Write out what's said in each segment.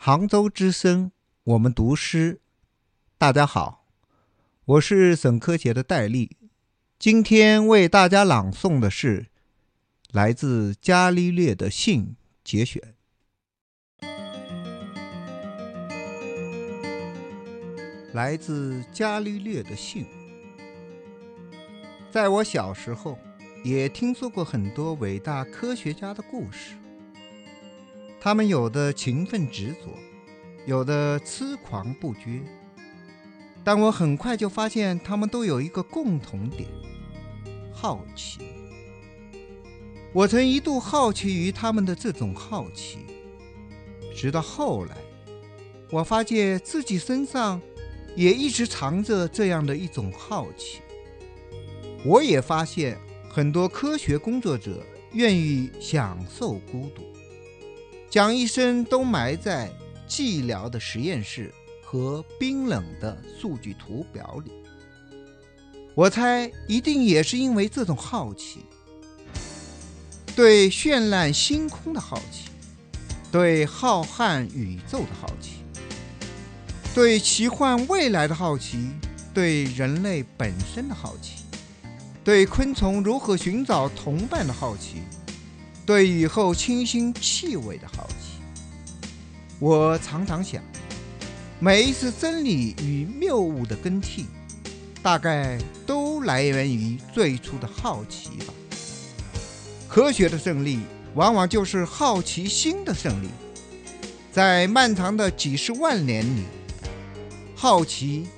杭州之声，我们读诗。大家好，我是沈科协的戴笠，今天为大家朗诵的是来自伽利略的信节选。来自伽利略的信，在我小时候，也听说过很多伟大科学家的故事。他们有的勤奋执着，有的痴狂不绝，但我很快就发现，他们都有一个共同点：好奇。我曾一度好奇于他们的这种好奇，直到后来，我发现自己身上也一直藏着这样的一种好奇。我也发现，很多科学工作者愿意享受孤独。将一生都埋在寂寥的实验室和冰冷的数据图表里。我猜，一定也是因为这种好奇，对绚烂星空的好奇，对浩瀚宇宙的好奇，对奇幻未来的好奇，对人类本身的好奇，对昆虫如何寻找同伴的好奇。对雨后清新气味的好奇，我常常想，每一次真理与谬误的更替，大概都来源于最初的好奇吧。科学的胜利，往往就是好奇心的胜利。在漫长的几十万年里，好奇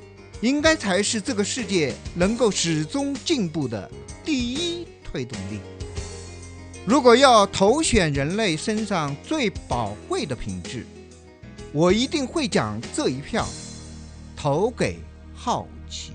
应该才是这个世界能够始终进步的第一推动力。如果要投选人类身上最宝贵的品质，我一定会将这一票投给好奇。